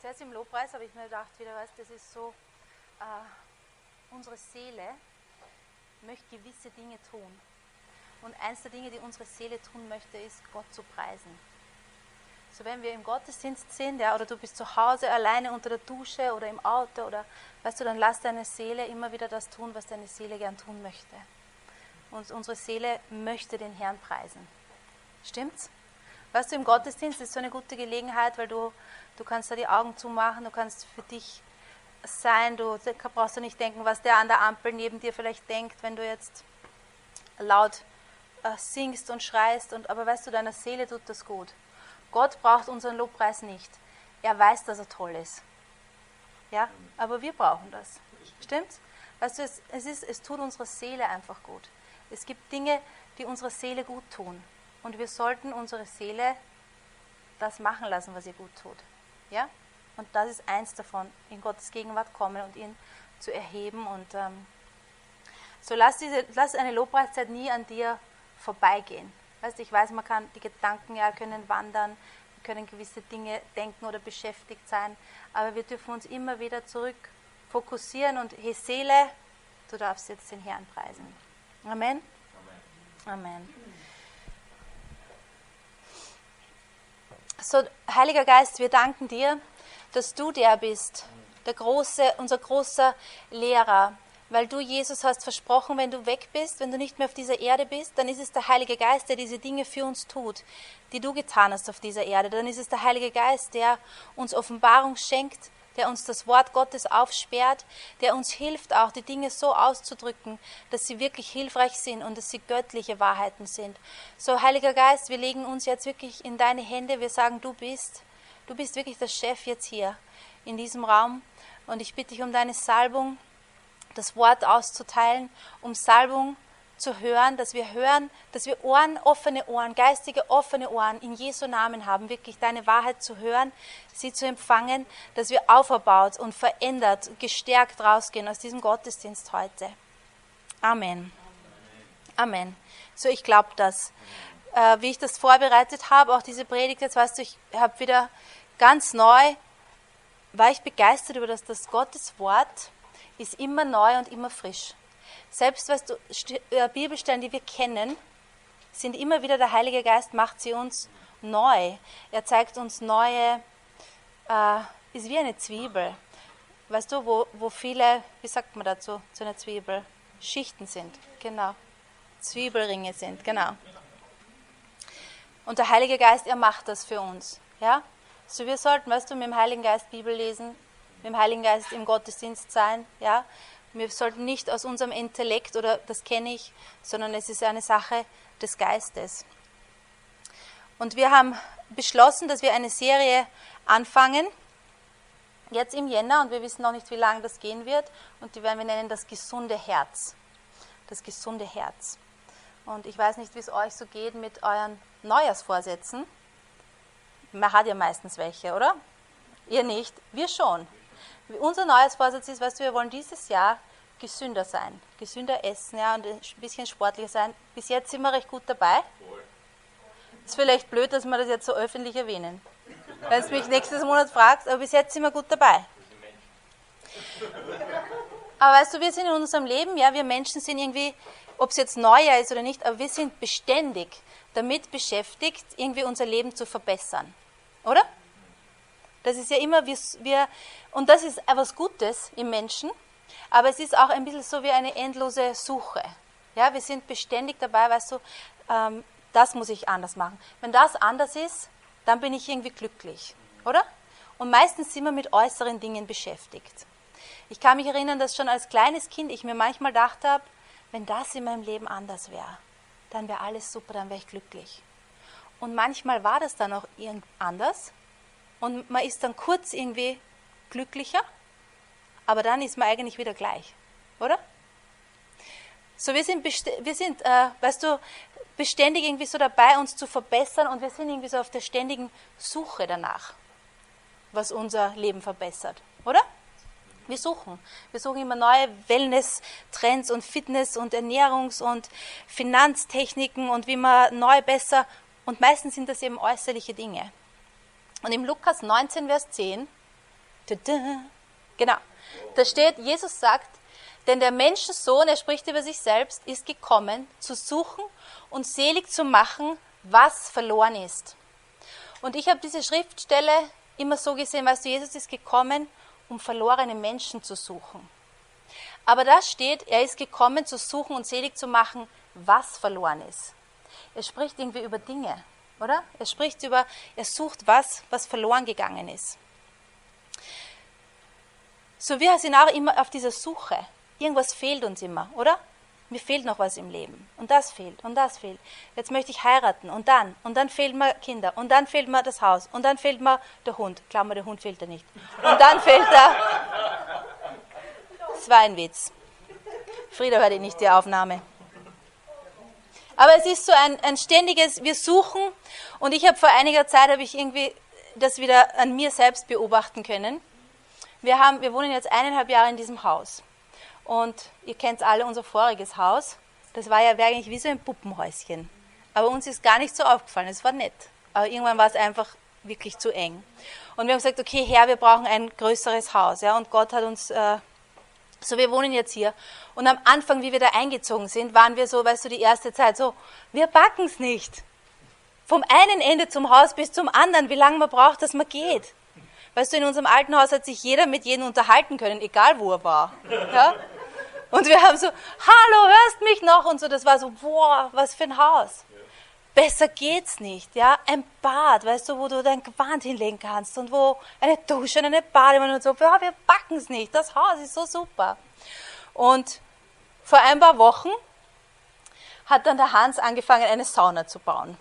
Zuerst im Lobpreis habe ich mir gedacht, wieder weißt, das ist so, äh, unsere Seele möchte gewisse Dinge tun. Und eins der Dinge, die unsere Seele tun möchte, ist, Gott zu preisen. So wenn wir im Gottesdienst sind, ja, oder du bist zu Hause alleine unter der Dusche oder im Auto, oder weißt du, dann lass deine Seele immer wieder das tun, was deine Seele gern tun möchte. Und unsere Seele möchte den Herrn preisen. Stimmt's? Weißt du, im Gottesdienst ist so eine gute Gelegenheit, weil du, du kannst da die Augen zumachen, du kannst für dich sein, du brauchst du nicht denken, was der an der Ampel neben dir vielleicht denkt, wenn du jetzt laut äh, singst und schreist, und, aber weißt du, deiner Seele tut das gut. Gott braucht unseren Lobpreis nicht. Er weiß, dass er toll ist. Ja, aber wir brauchen das. Stimmt's? Weißt du, es, es, ist, es tut unserer Seele einfach gut. Es gibt Dinge, die unserer Seele gut tun. Und wir sollten unsere Seele das machen lassen, was ihr gut tut. Ja? Und das ist eins davon, in Gottes Gegenwart kommen und ihn zu erheben. Und ähm, so lass, diese, lass eine Lobpreiszeit nie an dir vorbeigehen. Weißt, ich weiß, man kann die Gedanken ja können wandern, wir können gewisse Dinge denken oder beschäftigt sein, aber wir dürfen uns immer wieder zurück fokussieren und hey Seele, du darfst jetzt den Herrn preisen. Amen. Amen. Amen. So, Heiliger Geist, wir danken dir, dass du der bist, der große, unser großer Lehrer, weil du, Jesus, hast versprochen, wenn du weg bist, wenn du nicht mehr auf dieser Erde bist, dann ist es der Heilige Geist, der diese Dinge für uns tut, die du getan hast auf dieser Erde. Dann ist es der Heilige Geist, der uns Offenbarung schenkt, der uns das Wort Gottes aufsperrt, der uns hilft, auch die Dinge so auszudrücken, dass sie wirklich hilfreich sind und dass sie göttliche Wahrheiten sind. So, Heiliger Geist, wir legen uns jetzt wirklich in deine Hände. Wir sagen, du bist, du bist wirklich der Chef jetzt hier in diesem Raum. Und ich bitte dich um deine Salbung, das Wort auszuteilen, um Salbung zu hören, dass wir hören, dass wir Ohren, offene Ohren, geistige offene Ohren in Jesu Namen haben, wirklich deine Wahrheit zu hören, sie zu empfangen, dass wir auferbaut und verändert, gestärkt rausgehen aus diesem Gottesdienst heute. Amen. Amen. So, ich glaube das. Äh, wie ich das vorbereitet habe, auch diese Predigt, jetzt weißt du, ich habe wieder ganz neu, war ich begeistert über das, dass Gottes Wort ist immer neu und immer frisch. Selbst weißt du, äh, Bibelstellen, die wir kennen, sind immer wieder der Heilige Geist macht sie uns neu. Er zeigt uns neue, äh, ist wie eine Zwiebel. Weißt du, wo, wo viele, wie sagt man dazu, zu einer Zwiebel? Schichten sind, genau. Zwiebelringe sind, genau. Und der Heilige Geist, er macht das für uns. Ja? So wir sollten, weißt du, mit dem Heiligen Geist Bibel lesen, mit dem Heiligen Geist im Gottesdienst sein, ja. Wir sollten nicht aus unserem Intellekt oder das kenne ich, sondern es ist eine Sache des Geistes. Und wir haben beschlossen, dass wir eine Serie anfangen, jetzt im Jänner, und wir wissen noch nicht, wie lange das gehen wird, und die werden wir nennen das gesunde Herz. Das gesunde Herz. Und ich weiß nicht, wie es euch so geht mit euren Neujahrsvorsätzen. Man hat ja meistens welche, oder? Ihr nicht, wir schon. Unser neues Vorsatz ist, weißt du, wir wollen dieses Jahr gesünder sein, gesünder essen ja, und ein bisschen sportlicher sein. Bis jetzt sind wir recht gut dabei. Ist vielleicht blöd, dass wir das jetzt so öffentlich erwähnen. Wenn du mich nächstes Monat fragst, aber bis jetzt sind wir gut dabei. Aber weißt du, wir sind in unserem Leben, ja, wir Menschen sind irgendwie, ob es jetzt Neujahr ist oder nicht, aber wir sind beständig damit beschäftigt, irgendwie unser Leben zu verbessern. Oder? Das ist ja immer, wir, wir, und das ist etwas Gutes im Menschen, aber es ist auch ein bisschen so wie eine endlose Suche. Ja, wir sind beständig dabei, weißt du, ähm, das muss ich anders machen. Wenn das anders ist, dann bin ich irgendwie glücklich, oder? Und meistens sind wir mit äußeren Dingen beschäftigt. Ich kann mich erinnern, dass schon als kleines Kind ich mir manchmal gedacht habe, wenn das in meinem Leben anders wäre, dann wäre alles super, dann wäre ich glücklich. Und manchmal war das dann auch anders und man ist dann kurz irgendwie glücklicher, aber dann ist man eigentlich wieder gleich, oder? So, wir sind, wir sind äh, weißt du, beständig irgendwie so dabei, uns zu verbessern und wir sind irgendwie so auf der ständigen Suche danach, was unser Leben verbessert, oder? Wir suchen. Wir suchen immer neue Wellness-Trends und Fitness- und Ernährungs- und Finanztechniken und wie man neu besser. Und meistens sind das eben äußerliche Dinge. Und im Lukas 19, Vers 10 Genau. Da steht, Jesus sagt, denn der Menschensohn, er spricht über sich selbst, ist gekommen, zu suchen und selig zu machen, was verloren ist. Und ich habe diese Schriftstelle immer so gesehen, weißt du, Jesus ist gekommen, um verlorene Menschen zu suchen. Aber da steht, er ist gekommen, zu suchen und selig zu machen, was verloren ist. Er spricht irgendwie über Dinge, oder? Er spricht über, er sucht was, was verloren gegangen ist. So wir sind auch immer auf dieser Suche. Irgendwas fehlt uns immer, oder? Mir fehlt noch was im Leben. Und das fehlt und das fehlt. Jetzt möchte ich heiraten und dann. Und dann fehlt mir Kinder. Und dann fehlt mir das Haus. Und dann fehlt mir der Hund. Klammer, der Hund fehlt ja nicht. Und dann fehlt da. Das war ein Witz. Frieda hört nicht die Aufnahme. Aber es ist so ein, ein ständiges, wir suchen. Und ich habe vor einiger Zeit, habe ich irgendwie das wieder an mir selbst beobachten können. Wir, haben, wir wohnen jetzt eineinhalb Jahre in diesem Haus. Und ihr kennt alle unser voriges Haus. Das war ja eigentlich wie so ein Puppenhäuschen. Aber uns ist gar nicht so aufgefallen. Es war nett. Aber irgendwann war es einfach wirklich zu eng. Und wir haben gesagt, okay, Herr, wir brauchen ein größeres Haus. Ja? Und Gott hat uns, äh, so wir wohnen jetzt hier. Und am Anfang, wie wir da eingezogen sind, waren wir so, weißt du, die erste Zeit so, wir backen es nicht. Vom einen Ende zum Haus bis zum anderen, wie lange man braucht, dass man geht. Weißt du, in unserem alten Haus hat sich jeder mit jedem unterhalten können, egal wo er war. Ja? Und wir haben so, hallo, hörst mich noch? Und so, das war so, boah, was für ein Haus. Besser geht's nicht, ja. Ein Bad, weißt du, wo du dein Gewand hinlegen kannst und wo eine Dusche und eine Badewanne und so. Ja, wir backen es nicht. Das Haus ist so super. Und vor ein paar Wochen hat dann der Hans angefangen, eine Sauna zu bauen.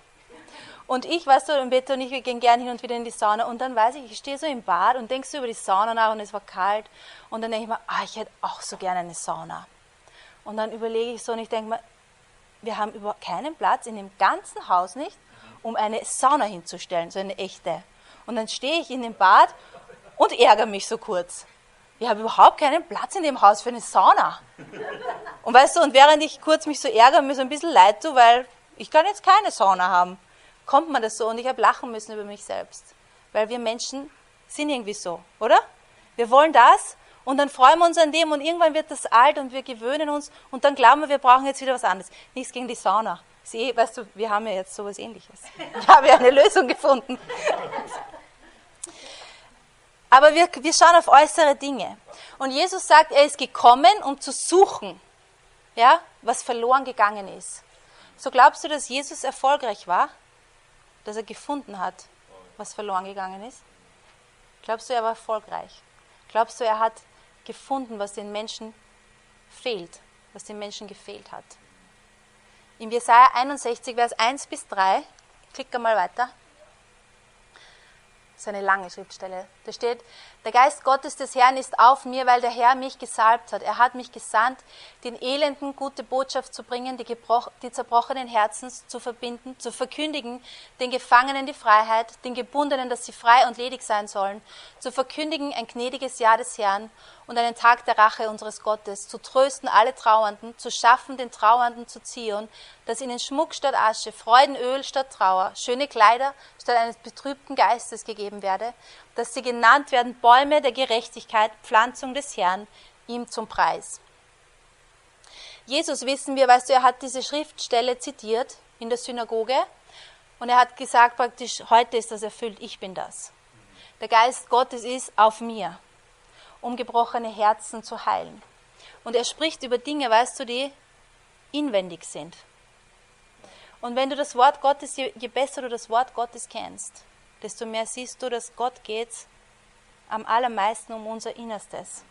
Und ich, weißt du, im Bett und ich, wir gehen gerne hin und wieder in die Sauna. Und dann weiß ich, ich stehe so im Bad und denkst so über die Sauna nach und es war kalt. Und dann denke ich mir, ah, ich hätte auch so gerne eine Sauna. Und dann überlege ich so und ich denke mir, wir haben überhaupt keinen Platz in dem ganzen Haus nicht, um eine Sauna hinzustellen, so eine echte. Und dann stehe ich in dem Bad und ärgere mich so kurz. Ich habe überhaupt keinen Platz in dem Haus für eine Sauna. Und weißt du, und während ich kurz mich so ärgere, mir so ein bisschen leid tue, weil ich kann jetzt keine Sauna haben kommt man das so und ich habe lachen müssen über mich selbst. Weil wir Menschen sind irgendwie so, oder? Wir wollen das und dann freuen wir uns an dem und irgendwann wird das alt und wir gewöhnen uns und dann glauben wir, wir brauchen jetzt wieder was anderes. Nichts gegen die Sauna. Sie, weißt du, wir haben ja jetzt sowas ähnliches. Ich habe ja eine Lösung gefunden. Aber wir, wir schauen auf äußere Dinge. Und Jesus sagt, er ist gekommen, um zu suchen, ja, was verloren gegangen ist. So glaubst du, dass Jesus erfolgreich war? dass er gefunden hat, was verloren gegangen ist? Glaubst du, er war erfolgreich? Glaubst du, er hat gefunden, was den Menschen fehlt, was den Menschen gefehlt hat? Im Jesaja 61, Vers 1 bis 3, klick mal weiter. Das ist eine lange Schriftstelle. Da steht, der Geist Gottes des Herrn ist auf mir, weil der Herr mich gesalbt hat. Er hat mich gesandt, den Elenden gute Botschaft zu bringen, die, die zerbrochenen Herzens zu verbinden, zu verkündigen, den Gefangenen die Freiheit, den Gebundenen, dass sie frei und ledig sein sollen, zu verkündigen ein gnädiges Jahr des Herrn und einen Tag der Rache unseres Gottes, zu trösten alle Trauernden, zu schaffen den Trauernden zu Zion, dass ihnen Schmuck statt Asche, Freudenöl statt Trauer, schöne Kleider statt eines betrübten Geistes gegeben werde, dass sie genannt werden Bäume der Gerechtigkeit, Pflanzung des Herrn, ihm zum Preis. Jesus, wissen wir, weißt du, er hat diese Schriftstelle zitiert in der Synagoge und er hat gesagt praktisch, heute ist das erfüllt, ich bin das. Der Geist Gottes ist auf mir um gebrochene Herzen zu heilen. Und er spricht über Dinge, weißt du, die inwendig sind. Und wenn du das Wort Gottes, je, besser du das Wort Gottes kennst, desto mehr siehst du, dass Gott geht am allermeisten um unser Innerstes.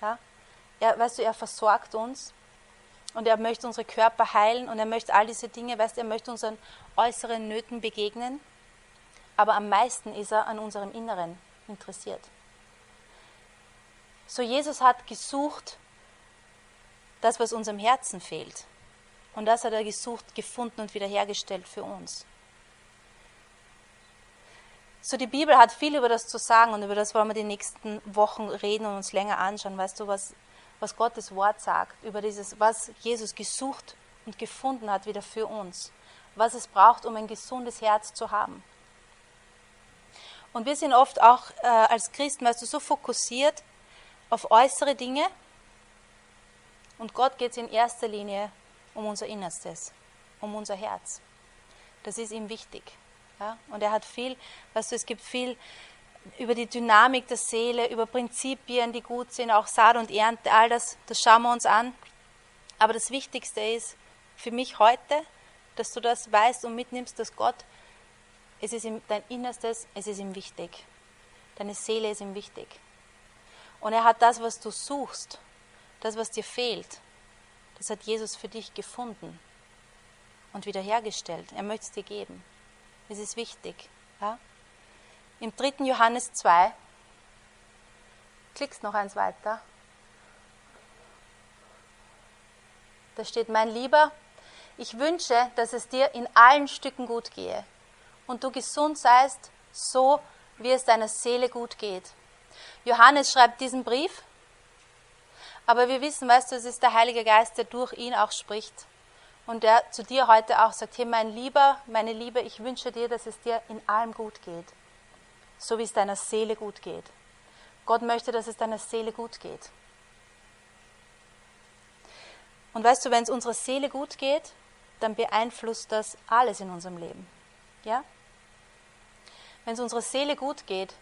Ja? Er, weißt du, er versorgt uns und er möchte unsere Körper heilen und er möchte all diese Dinge, weißt du, er möchte unseren äußeren Nöten begegnen, aber am meisten ist er an unserem Inneren interessiert. So Jesus hat gesucht, das, was unserem Herzen fehlt. Und das hat er gesucht, gefunden und wiederhergestellt für uns. So, die Bibel hat viel über das zu sagen und über das wollen wir die nächsten Wochen reden und uns länger anschauen. Weißt du, was, was Gottes Wort sagt, über dieses, was Jesus gesucht und gefunden hat wieder für uns, was es braucht, um ein gesundes Herz zu haben. Und wir sind oft auch äh, als Christen, weißt du, so fokussiert auf äußere Dinge. Und Gott geht es in erster Linie um unser Innerstes, um unser Herz. Das ist ihm wichtig. Ja? Und er hat viel, weißt du, es gibt viel über die Dynamik der Seele, über Prinzipien, die gut sind, auch Saat und Ernte, all das, das schauen wir uns an. Aber das Wichtigste ist für mich heute, dass du das weißt und mitnimmst, dass Gott, es ist ihm, dein Innerstes, es ist ihm wichtig. Deine Seele ist ihm wichtig. Und er hat das, was du suchst, das, was dir fehlt, das hat Jesus für dich gefunden und wiederhergestellt. Er möchte es dir geben. Es ist wichtig. Ja? Im 3. Johannes 2, klickst noch eins weiter. Da steht, mein Lieber, ich wünsche, dass es dir in allen Stücken gut gehe und du gesund seist, so wie es deiner Seele gut geht. Johannes schreibt diesen Brief, aber wir wissen, weißt du, es ist der Heilige Geist, der durch ihn auch spricht und der zu dir heute auch sagt, hey mein Lieber, meine Liebe, ich wünsche dir, dass es dir in allem gut geht, so wie es deiner Seele gut geht. Gott möchte, dass es deiner Seele gut geht. Und weißt du, wenn es unserer Seele gut geht, dann beeinflusst das alles in unserem Leben. Ja? Wenn es unserer Seele gut geht,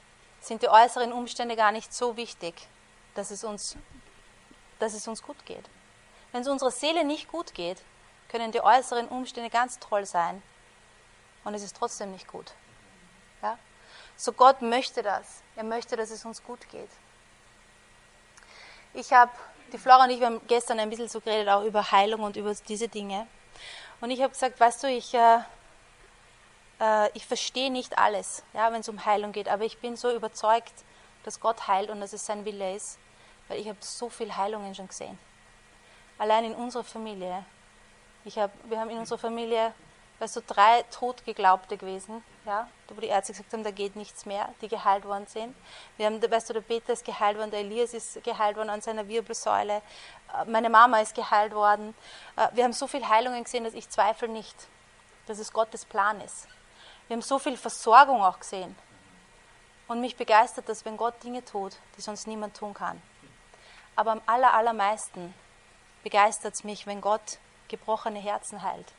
sind die äußeren Umstände gar nicht so wichtig, dass es uns, dass es uns gut geht. Wenn es unserer Seele nicht gut geht, können die äußeren Umstände ganz toll sein und es ist trotzdem nicht gut. Ja? So Gott möchte das. Er möchte, dass es uns gut geht. Ich habe die Flora und ich haben gestern ein bisschen so geredet, auch über Heilung und über diese Dinge. Und ich habe gesagt, weißt du, ich, äh, äh, ich verstehe nicht alles, ja, wenn es um Heilung geht, aber ich bin so überzeugt, dass Gott heilt und dass es sein Wille ist, weil ich habe so viele Heilungen schon gesehen. Allein in unserer Familie. Ich hab, wir haben in unserer Familie weißt du, drei Totgeglaubte gewesen, ja, wo die Ärzte gesagt haben, da geht nichts mehr, die geheilt worden sind. Wir haben, weißt du, der Peter ist geheilt worden, der Elias ist geheilt worden an seiner Wirbelsäule, äh, meine Mama ist geheilt worden. Äh, wir haben so viele Heilungen gesehen, dass ich zweifle nicht, dass es Gottes Plan ist. Wir haben so viel Versorgung auch gesehen. Und mich begeistert das, wenn Gott Dinge tut, die sonst niemand tun kann. Aber am aller, allermeisten begeistert es mich, wenn Gott gebrochene Herzen heilt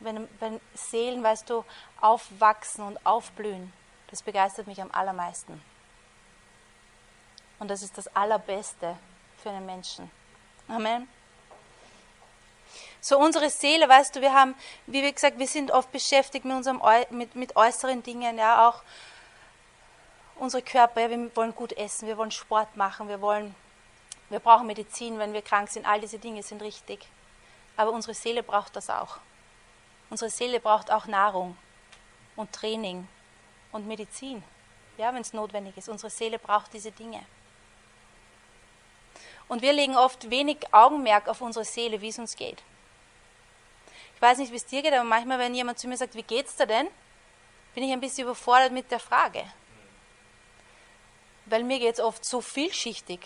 wenn, wenn Seelen, weißt du, aufwachsen und aufblühen, das begeistert mich am allermeisten. Und das ist das Allerbeste für einen Menschen. Amen. So unsere Seele, weißt du, wir haben, wie wir gesagt, wir sind oft beschäftigt mit unserem mit, mit äußeren Dingen, ja, auch unsere Körper, ja, wir wollen gut essen, wir wollen Sport machen, wir wollen, wir brauchen Medizin, wenn wir krank sind, all diese Dinge sind richtig. Aber unsere Seele braucht das auch. Unsere Seele braucht auch Nahrung und Training und Medizin, ja, wenn es notwendig ist. Unsere Seele braucht diese Dinge. Und wir legen oft wenig Augenmerk auf unsere Seele, wie es uns geht. Ich weiß nicht, wie es dir geht, aber manchmal, wenn jemand zu mir sagt, wie geht's dir denn, bin ich ein bisschen überfordert mit der Frage. Weil mir geht es oft so vielschichtig,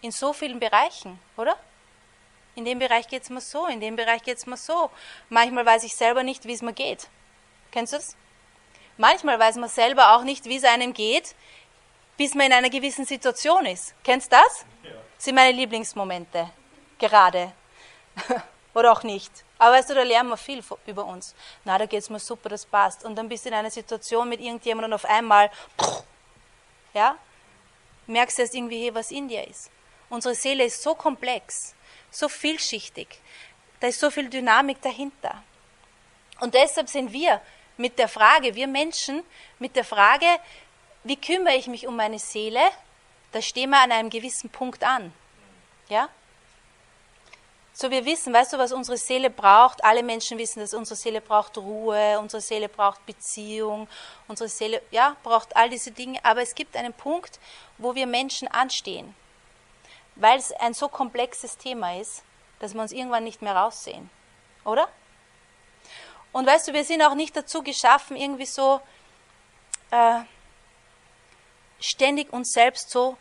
in so vielen Bereichen, oder? in dem Bereich geht es mir so, in dem Bereich geht es mir so. Manchmal weiß ich selber nicht, wie es mir geht. Kennst du das? Manchmal weiß man selber auch nicht, wie es einem geht, bis man in einer gewissen Situation ist. Kennst du das? Ja. Das sind meine Lieblingsmomente. Gerade. Oder auch nicht. Aber weißt du, da lernen wir viel über uns. Na, da geht es mir super, das passt. Und dann bist du in einer Situation mit irgendjemandem und auf einmal, ja, merkst du erst irgendwie, was in dir ist. Unsere Seele ist so komplex so vielschichtig. Da ist so viel Dynamik dahinter. Und deshalb sind wir mit der Frage, wir Menschen, mit der Frage, wie kümmere ich mich um meine Seele, da stehen wir an einem gewissen Punkt an. Ja? So, wir wissen, weißt du, was unsere Seele braucht? Alle Menschen wissen, dass unsere Seele braucht Ruhe, unsere Seele braucht Beziehung, unsere Seele, ja, braucht all diese Dinge. Aber es gibt einen Punkt, wo wir Menschen anstehen weil es ein so komplexes Thema ist, dass wir uns irgendwann nicht mehr raussehen. Oder? Und weißt du, wir sind auch nicht dazu geschaffen, irgendwie so äh, ständig uns selbst so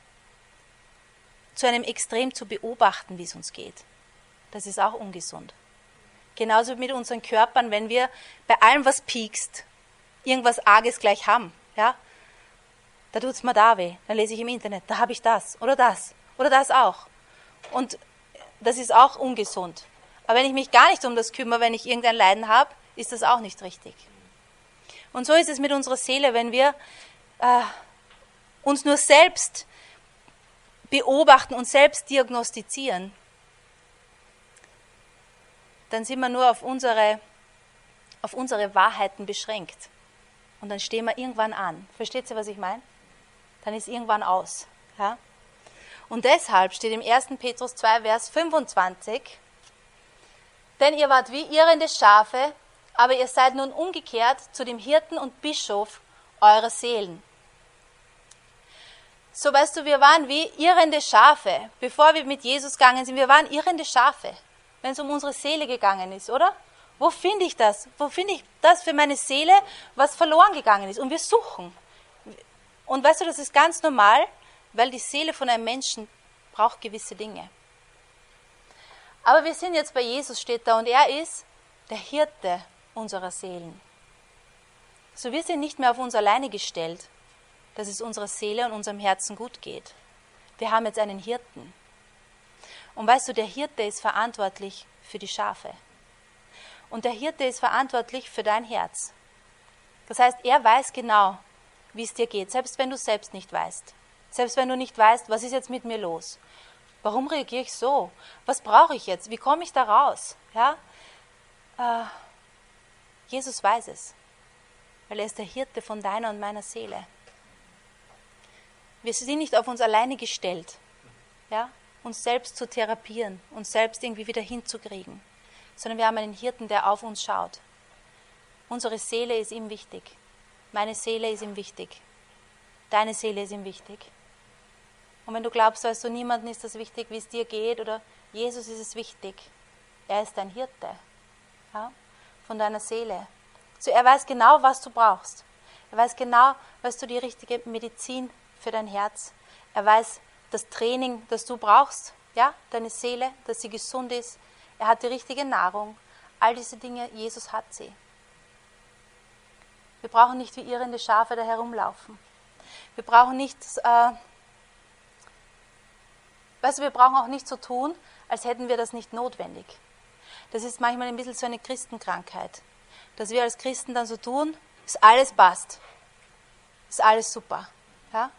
zu einem Extrem zu beobachten, wie es uns geht. Das ist auch ungesund. Genauso mit unseren Körpern, wenn wir bei allem, was piekst, irgendwas Arges gleich haben. ja, da tut es mir da weh. Dann lese ich im Internet, da habe ich das oder das oder das auch. Und das ist auch ungesund. Aber wenn ich mich gar nicht um das kümmere, wenn ich irgendein Leiden habe, ist das auch nicht richtig. Und so ist es mit unserer Seele, wenn wir äh, uns nur selbst beobachten und selbst diagnostizieren, dann sind wir nur auf unsere, auf unsere Wahrheiten beschränkt. Und dann stehen wir irgendwann an. Versteht ihr, was ich meine? Dann ist irgendwann aus. Ja? Und deshalb steht im 1. Petrus 2, Vers 25, denn ihr wart wie irrende Schafe, aber ihr seid nun umgekehrt zu dem Hirten und Bischof eurer Seelen. So weißt du, wir waren wie irrende Schafe, bevor wir mit Jesus gegangen sind. Wir waren irrende Schafe, wenn es um unsere Seele gegangen ist, oder? Wo finde ich das? Wo finde ich das für meine Seele, was verloren gegangen ist? Und wir suchen. Und weißt du, das ist ganz normal, weil die Seele von einem Menschen braucht gewisse Dinge. Aber wir sind jetzt bei Jesus, steht da, und er ist der Hirte unserer Seelen. So wir sind nicht mehr auf uns alleine gestellt, dass es unserer Seele und unserem Herzen gut geht. Wir haben jetzt einen Hirten. Und weißt du, der Hirte ist verantwortlich für die Schafe. Und der Hirte ist verantwortlich für dein Herz. Das heißt, er weiß genau, wie es dir geht, selbst wenn du selbst nicht weißt. Selbst wenn du nicht weißt, was ist jetzt mit mir los? Warum reagiere ich so? Was brauche ich jetzt? Wie komme ich da raus? Ja? Äh, Jesus weiß es, weil er ist der Hirte von deiner und meiner Seele. Wir sind nicht auf uns alleine gestellt, ja? uns selbst zu therapieren, uns selbst irgendwie wieder hinzukriegen, sondern wir haben einen Hirten, der auf uns schaut. Unsere Seele ist ihm wichtig. Meine Seele ist ihm wichtig. Deine Seele ist ihm wichtig. Und wenn du glaubst, du, niemandem ist das wichtig, wie es dir geht, oder Jesus ist es wichtig. Er ist dein Hirte ja, von deiner Seele. So, er weiß genau, was du brauchst. Er weiß genau, was du die richtige Medizin für dein Herz. Er weiß das Training, das du brauchst, ja, deine Seele, dass sie gesund ist. Er hat die richtige Nahrung. All diese Dinge, Jesus hat sie. Wir brauchen nicht wie irrende Schafe da herumlaufen. Wir brauchen nicht äh, Weißt du, wir brauchen auch nicht so tun, als hätten wir das nicht notwendig. Das ist manchmal ein bisschen so eine Christenkrankheit, dass wir als Christen dann so tun, dass alles passt, ist alles super. Ja?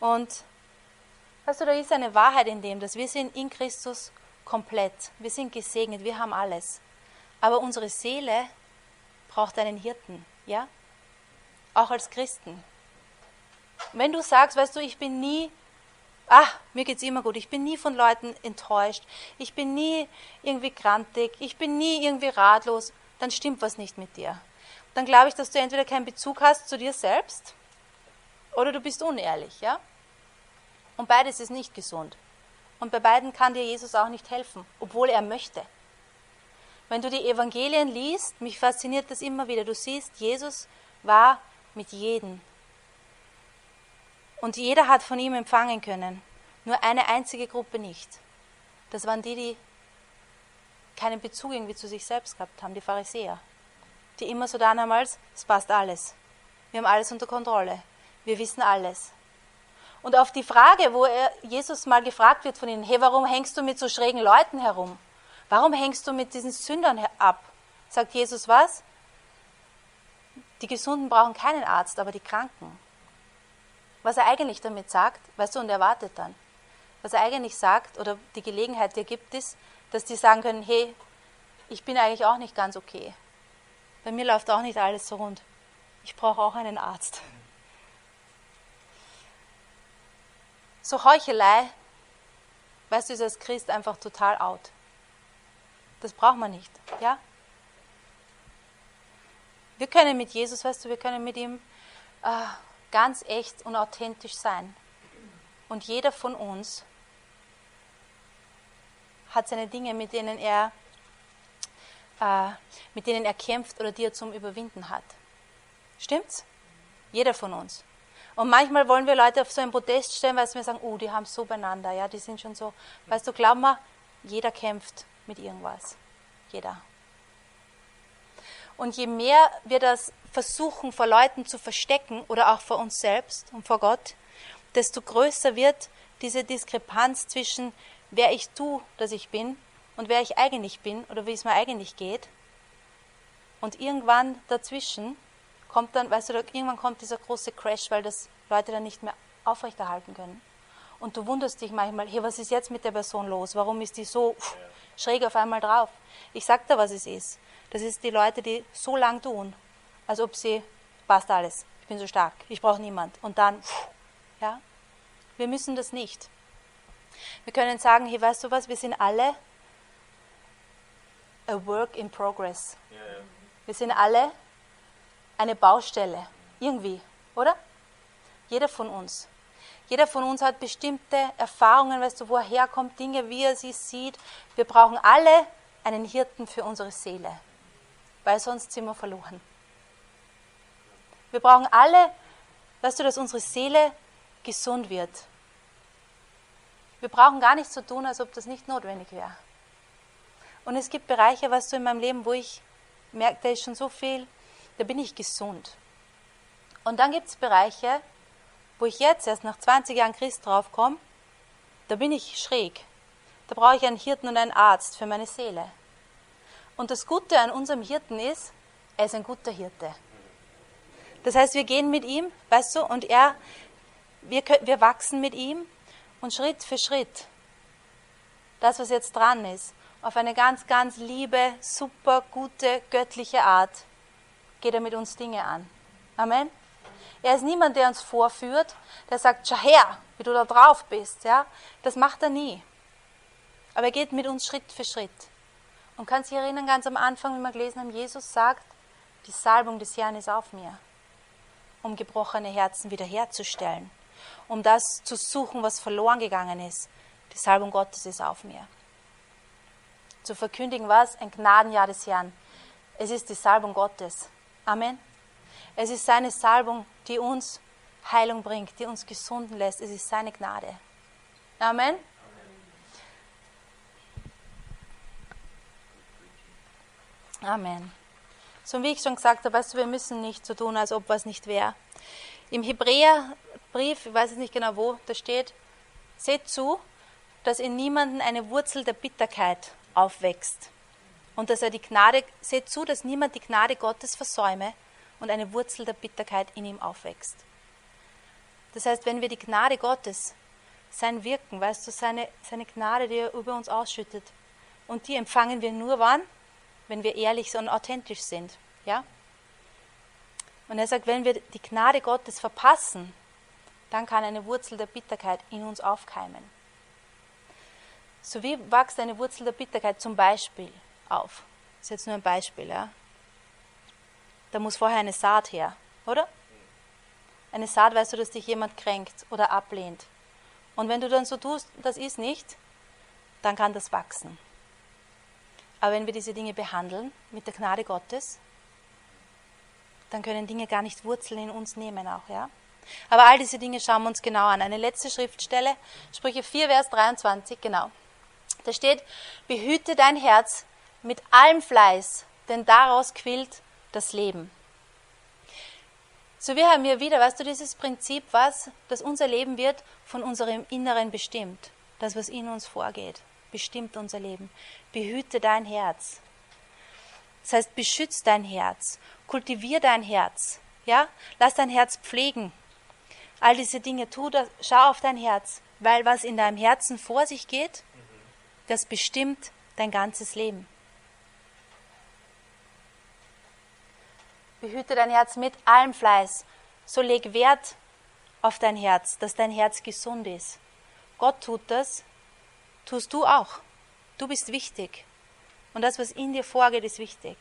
Und weißt du, da ist eine Wahrheit in dem, dass wir sind in Christus komplett, wir sind gesegnet, wir haben alles. Aber unsere Seele braucht einen Hirten, ja? Auch als Christen. Wenn du sagst, weißt du, ich bin nie ah, mir geht es immer gut, ich bin nie von Leuten enttäuscht, ich bin nie irgendwie krantig, ich bin nie irgendwie ratlos, dann stimmt was nicht mit dir. Dann glaube ich, dass du entweder keinen Bezug hast zu dir selbst oder du bist unehrlich, ja? Und beides ist nicht gesund. Und bei beiden kann dir Jesus auch nicht helfen, obwohl er möchte. Wenn du die Evangelien liest, mich fasziniert das immer wieder. Du siehst, Jesus war mit jedem und jeder hat von ihm empfangen können. Nur eine einzige Gruppe nicht. Das waren die, die keinen Bezug irgendwie zu sich selbst gehabt haben, die Pharisäer. Die immer so da haben als, es passt alles. Wir haben alles unter Kontrolle. Wir wissen alles. Und auf die Frage, wo er, Jesus mal gefragt wird von ihnen, hey, warum hängst du mit so schrägen Leuten herum? Warum hängst du mit diesen Sündern ab? Sagt Jesus was? Die Gesunden brauchen keinen Arzt, aber die Kranken. Was er eigentlich damit sagt, weißt du, und er wartet dann. Was er eigentlich sagt oder die Gelegenheit dir gibt, ist, dass die sagen können, hey, ich bin eigentlich auch nicht ganz okay. Bei mir läuft auch nicht alles so rund. Ich brauche auch einen Arzt. So Heuchelei, weißt du, ist als Christ einfach total out. Das braucht man nicht, ja? Wir können mit Jesus, weißt du, wir können mit ihm äh, ganz echt und authentisch sein. Und jeder von uns hat seine Dinge, mit denen er, äh, mit denen er kämpft oder die er zum Überwinden hat. Stimmt's? Jeder von uns. Und manchmal wollen wir Leute auf so einen Protest stellen, weil wir sagen, oh, die haben so beieinander, ja, die sind schon so. Weißt du, glaub mal, jeder kämpft mit irgendwas. Jeder. Und je mehr wir das versuchen, vor Leuten zu verstecken oder auch vor uns selbst und vor Gott, desto größer wird diese Diskrepanz zwischen wer ich tue, dass ich bin und wer ich eigentlich bin oder wie es mir eigentlich geht. Und irgendwann dazwischen kommt dann, weißt du, irgendwann kommt dieser große Crash, weil das Leute dann nicht mehr aufrechterhalten können. Und du wunderst dich manchmal, hey, was ist jetzt mit der Person los? Warum ist die so pff, schräg auf einmal drauf? Ich sag dir, was es ist. Das ist die Leute, die so lang tun, als ob sie, passt alles, ich bin so stark, ich brauche niemand. Und dann, pff, ja, wir müssen das nicht. Wir können sagen, hey, weißt du was, wir sind alle a work in progress. Ja, ja. Wir sind alle eine Baustelle, irgendwie, oder? Jeder von uns. Jeder von uns hat bestimmte Erfahrungen, weißt du, wo er herkommt, Dinge, wie er sie sieht. Wir brauchen alle einen Hirten für unsere Seele, weil sonst sind wir verloren. Wir brauchen alle, weißt du, dass unsere Seele gesund wird. Wir brauchen gar nichts zu tun, als ob das nicht notwendig wäre. Und es gibt Bereiche, weißt du, in meinem Leben, wo ich merke, da ist schon so viel, da bin ich gesund. Und dann gibt es Bereiche, wo ich jetzt erst nach 20 Jahren Christ draufkomme, da bin ich schräg. Da brauche ich einen Hirten und einen Arzt für meine Seele. Und das Gute an unserem Hirten ist, er ist ein guter Hirte. Das heißt, wir gehen mit ihm, weißt du, und er, wir, wir wachsen mit ihm und Schritt für Schritt, das, was jetzt dran ist, auf eine ganz, ganz liebe, super, gute, göttliche Art, geht er mit uns Dinge an. Amen. Er ist niemand, der uns vorführt, der sagt, schau her, wie du da drauf bist. Ja? Das macht er nie. Aber er geht mit uns Schritt für Schritt. Und kann sich erinnern, ganz am Anfang, wie wir gelesen haben, Jesus sagt, die Salbung des Herrn ist auf mir, um gebrochene Herzen wiederherzustellen, um das zu suchen, was verloren gegangen ist. Die Salbung Gottes ist auf mir zu verkündigen, was? Ein Gnadenjahr des Herrn. Es ist die Salbung Gottes. Amen. Es ist seine Salbung, die uns Heilung bringt, die uns gesunden lässt. Es ist seine Gnade. Amen. Amen. So wie ich schon gesagt habe, weißt du, wir müssen nicht so tun, als ob was nicht wäre. Im Hebräerbrief, ich weiß jetzt nicht genau wo, da steht, seht zu, dass in niemanden eine Wurzel der Bitterkeit aufwächst. Und dass er die Gnade, seht zu, dass niemand die Gnade Gottes versäume und eine Wurzel der Bitterkeit in ihm aufwächst. Das heißt, wenn wir die Gnade Gottes, sein Wirken, weißt du, seine, seine Gnade, die er über uns ausschüttet, und die empfangen wir nur wann? Wenn wir ehrlich und authentisch sind. Ja? Und er sagt, wenn wir die Gnade Gottes verpassen, dann kann eine Wurzel der Bitterkeit in uns aufkeimen. So wie wächst eine Wurzel der Bitterkeit zum Beispiel auf? Das ist jetzt nur ein Beispiel, ja? Da muss vorher eine Saat her, oder? Eine Saat weißt du, dass dich jemand kränkt oder ablehnt. Und wenn du dann so tust, das ist nicht, dann kann das wachsen. Aber wenn wir diese Dinge behandeln mit der Gnade Gottes, dann können Dinge gar nicht Wurzeln in uns nehmen auch, ja? Aber all diese Dinge schauen wir uns genau an. Eine letzte Schriftstelle, Sprüche 4, Vers 23, genau. Da steht, behüte dein Herz mit allem Fleiß, denn daraus quillt das Leben. So wir haben hier wieder, weißt du, dieses Prinzip, was, dass unser Leben wird von unserem Inneren bestimmt. Das, was in uns vorgeht, bestimmt unser Leben. Behüte dein Herz. Das heißt, beschütze dein Herz, kultivier dein Herz, ja, lass dein Herz pflegen. All diese Dinge, tu das, schau auf dein Herz, weil was in deinem Herzen vor sich geht, das bestimmt dein ganzes Leben. Behüte dein Herz mit allem Fleiß. So leg Wert auf dein Herz, dass dein Herz gesund ist. Gott tut das, tust du auch. Du bist wichtig. Und das, was in dir vorgeht, ist wichtig.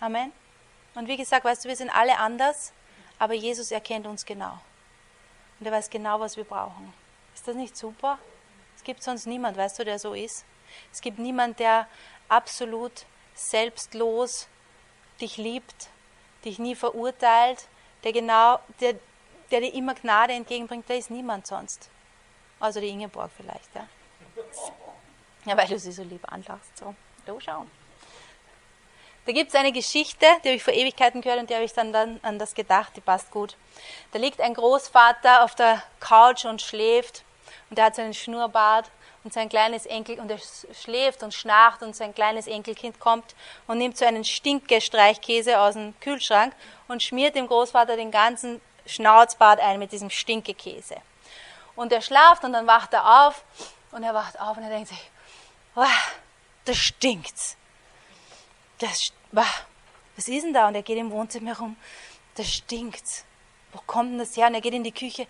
Amen. Und wie gesagt, weißt du, wir sind alle anders, aber Jesus erkennt uns genau. Und er weiß genau, was wir brauchen. Ist das nicht super? Es gibt sonst niemand, weißt du, der so ist. Es gibt niemand, der absolut selbstlos dich liebt, dich nie verurteilt, der genau, der, der dir immer Gnade entgegenbringt, der ist niemand sonst. Außer die Ingeborg vielleicht, ja. Ja, weil du sie so lieb anlachst. So, du schau. Da gibt es eine Geschichte, die habe ich vor Ewigkeiten gehört und die habe ich dann, dann an das gedacht, die passt gut. Da liegt ein Großvater auf der Couch und schläft und er hat so einen Schnurrbart und sein kleines Enkel und er schläft und schnarcht und sein kleines Enkelkind kommt und nimmt so einen Stinke-Streichkäse aus dem Kühlschrank und schmiert dem Großvater den ganzen Schnauzbart ein mit diesem Stinkekäse. Und er schlaft und dann wacht er auf und er wacht auf und er denkt sich, oh, das stinkt. Das, bah, was ist denn da? Und er geht im Wohnzimmer herum, das stinkt. Wo kommt denn das her? Und er geht in die Küche.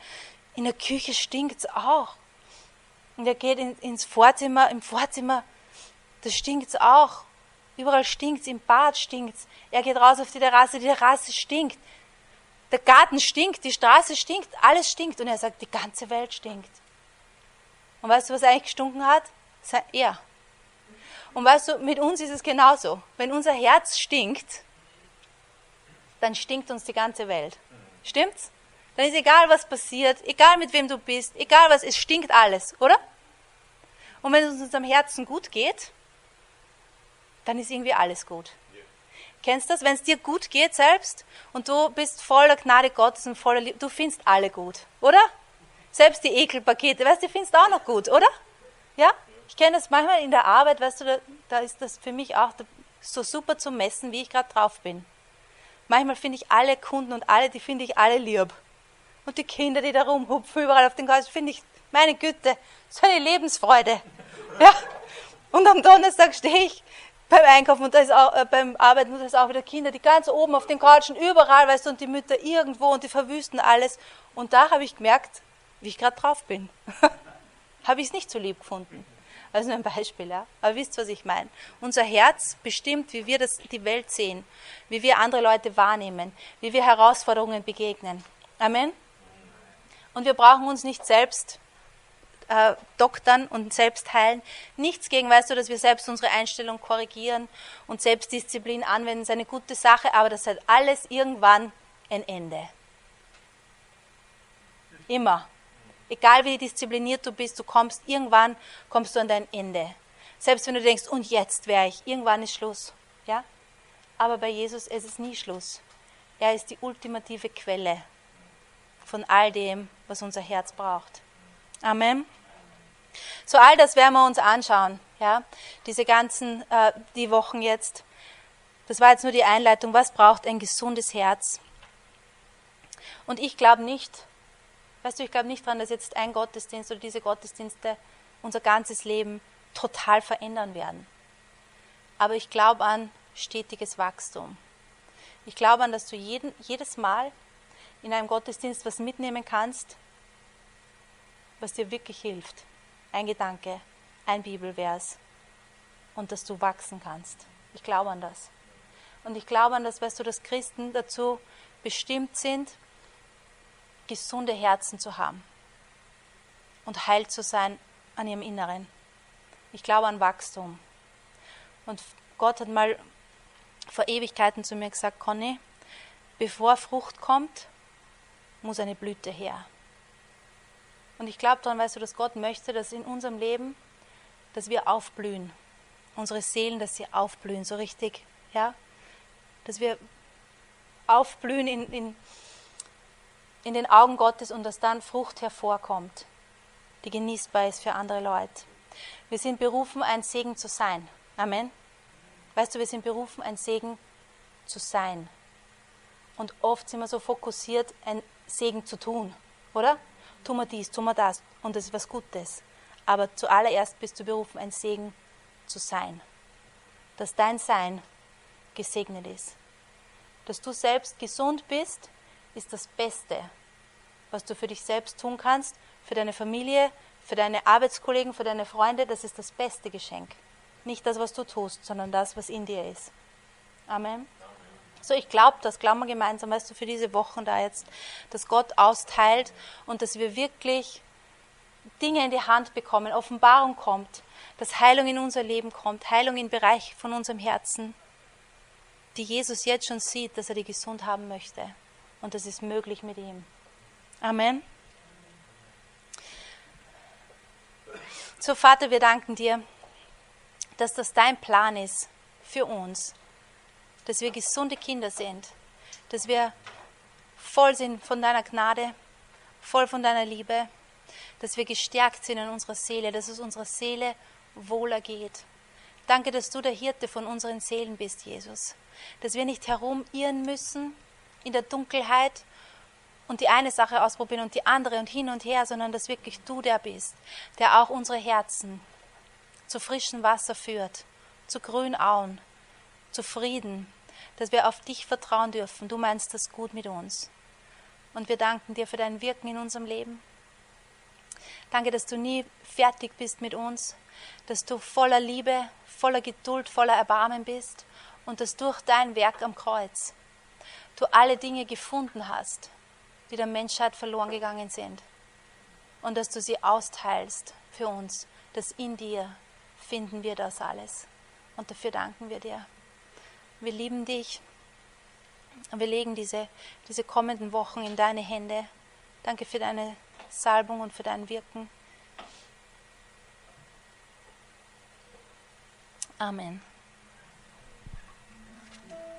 In der Küche stinkt es auch. Und er geht in, ins Vorzimmer, im Vorzimmer, da stinkt es auch. Überall stinkt es, im Bad stinkt es. Er geht raus auf die Terrasse, die Terrasse stinkt. Der Garten stinkt, die Straße stinkt, alles stinkt. Und er sagt, die ganze Welt stinkt. Und weißt du, was eigentlich gestunken hat? Er. Und weißt du, mit uns ist es genauso. Wenn unser Herz stinkt, dann stinkt uns die ganze Welt. Stimmt's? Dann ist egal, was passiert, egal mit wem du bist, egal was, es stinkt alles, oder? Und wenn es unserem Herzen gut geht, dann ist irgendwie alles gut. Ja. Kennst du das? Wenn es dir gut geht selbst und du bist voller Gnade Gottes und voller Liebe, du findest alle gut, oder? Selbst die Ekelpakete, weißt du, die findest du auch noch gut, oder? Ja? Ich kenne das manchmal in der Arbeit, weißt du, da, da ist das für mich auch so super zu messen, wie ich gerade drauf bin. Manchmal finde ich alle Kunden und alle, die finde ich alle lieb. Und die Kinder, die da rumhupfen, überall auf den Kreuz, finde ich, meine Güte, so eine Lebensfreude. Ja. Und am Donnerstag stehe ich beim Einkaufen und da ist auch, äh, beim Arbeiten und da ist auch wieder Kinder, die ganz oben auf den Couchen, überall, weißt du, und die Mütter irgendwo und die verwüsten alles. Und da habe ich gemerkt, wie ich gerade drauf bin. habe ich es nicht so lieb gefunden. Also nur ein Beispiel, ja. Aber wisst, was ich meine. Unser Herz bestimmt, wie wir das, die Welt sehen, wie wir andere Leute wahrnehmen, wie wir Herausforderungen begegnen. Amen. Und wir brauchen uns nicht selbst äh, doktern und selbst heilen. Nichts gegen, weißt du, dass wir selbst unsere Einstellung korrigieren und Selbstdisziplin anwenden, ist eine gute Sache, aber das hat alles irgendwann ein Ende. Immer. Egal wie diszipliniert du bist, du kommst irgendwann kommst du an dein Ende. Selbst wenn du denkst, und jetzt wäre ich, irgendwann ist Schluss. Ja? Aber bei Jesus ist es nie Schluss. Er ist die ultimative Quelle von all dem, was unser Herz braucht. Amen. So all das werden wir uns anschauen, ja, diese ganzen äh, die Wochen jetzt. Das war jetzt nur die Einleitung. Was braucht ein gesundes Herz? Und ich glaube nicht, weißt du, ich glaube nicht daran, dass jetzt ein Gottesdienst oder diese Gottesdienste unser ganzes Leben total verändern werden. Aber ich glaube an stetiges Wachstum. Ich glaube an, dass du jeden, jedes Mal in einem Gottesdienst was mitnehmen kannst, was dir wirklich hilft. Ein Gedanke, ein Bibelvers und dass du wachsen kannst. Ich glaube an das. Und ich glaube an das, weißt du, dass Christen dazu bestimmt sind, gesunde Herzen zu haben und heil zu sein an ihrem Inneren. Ich glaube an Wachstum. Und Gott hat mal vor Ewigkeiten zu mir gesagt, Conny, bevor Frucht kommt, muss eine Blüte her. Und ich glaube daran, weißt du, dass Gott möchte, dass in unserem Leben, dass wir aufblühen. Unsere Seelen, dass sie aufblühen, so richtig, ja? Dass wir aufblühen in, in, in den Augen Gottes und dass dann Frucht hervorkommt, die genießbar ist für andere Leute. Wir sind berufen, ein Segen zu sein. Amen. Weißt du, wir sind berufen, ein Segen zu sein. Und oft sind wir so fokussiert, ein Segen zu tun, oder? Tu mal dies, tu mal das und das ist was Gutes. Aber zuallererst bist du berufen, ein Segen zu sein. Dass dein Sein gesegnet ist. Dass du selbst gesund bist, ist das Beste, was du für dich selbst tun kannst, für deine Familie, für deine Arbeitskollegen, für deine Freunde. Das ist das beste Geschenk. Nicht das, was du tust, sondern das, was in dir ist. Amen. So, ich glaube das, glauben wir gemeinsam, weißt du, für diese Wochen da jetzt, dass Gott austeilt und dass wir wirklich Dinge in die Hand bekommen, Offenbarung kommt, dass Heilung in unser Leben kommt, Heilung im Bereich von unserem Herzen, die Jesus jetzt schon sieht, dass er die gesund haben möchte. Und das ist möglich mit ihm. Amen. So, Vater, wir danken dir, dass das dein Plan ist für uns dass wir gesunde Kinder sind, dass wir voll sind von deiner Gnade, voll von deiner Liebe, dass wir gestärkt sind in unserer Seele, dass es unserer Seele wohler geht. Danke, dass du der Hirte von unseren Seelen bist, Jesus. Dass wir nicht herumirren müssen in der Dunkelheit und die eine Sache ausprobieren und die andere und hin und her, sondern dass wirklich du der bist, der auch unsere Herzen zu frischem Wasser führt, zu grünen Auen, zu Frieden, dass wir auf dich vertrauen dürfen. Du meinst das gut mit uns. Und wir danken dir für dein Wirken in unserem Leben. Danke, dass du nie fertig bist mit uns, dass du voller Liebe, voller Geduld, voller Erbarmen bist und dass durch dein Werk am Kreuz du alle Dinge gefunden hast, die der Menschheit verloren gegangen sind und dass du sie austeilst für uns, dass in dir finden wir das alles. Und dafür danken wir dir. Wir lieben dich und wir legen diese, diese kommenden Wochen in deine Hände. Danke für deine Salbung und für dein Wirken. Amen.